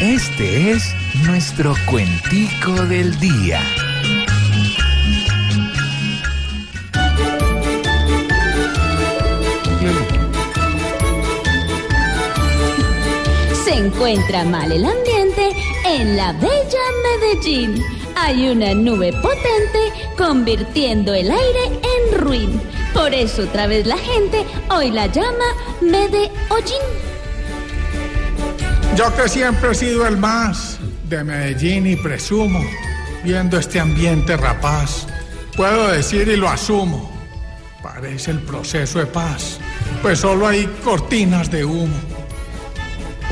Este es nuestro cuentico del día. Se encuentra mal el ambiente en la bella Medellín. Hay una nube potente convirtiendo el aire en ruin. Por eso otra vez la gente hoy la llama Medellín. Yo que siempre he sido el más de Medellín y presumo, viendo este ambiente rapaz, puedo decir y lo asumo, parece el proceso de paz, pues solo hay cortinas de humo.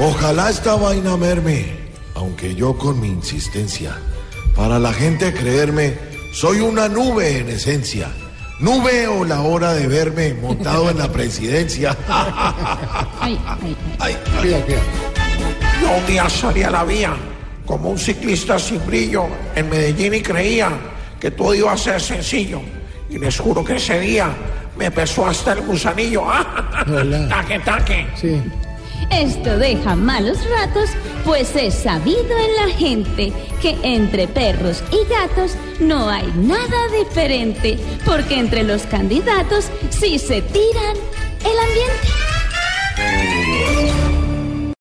Ojalá esta vaina merme, aunque yo con mi insistencia, para la gente creerme, soy una nube en esencia. Nube o la hora de verme montado en la presidencia. Ay, ay, ay. Ay, Yo un día salí a la vía como un ciclista sin brillo en Medellín y creía que todo iba a ser sencillo. Y les juro que ese día me pesó hasta el gusanillo. taque, taque. Esto deja malos ratos, pues es sabido en la gente que entre perros y gatos no hay nada diferente, porque entre los candidatos sí se tiran.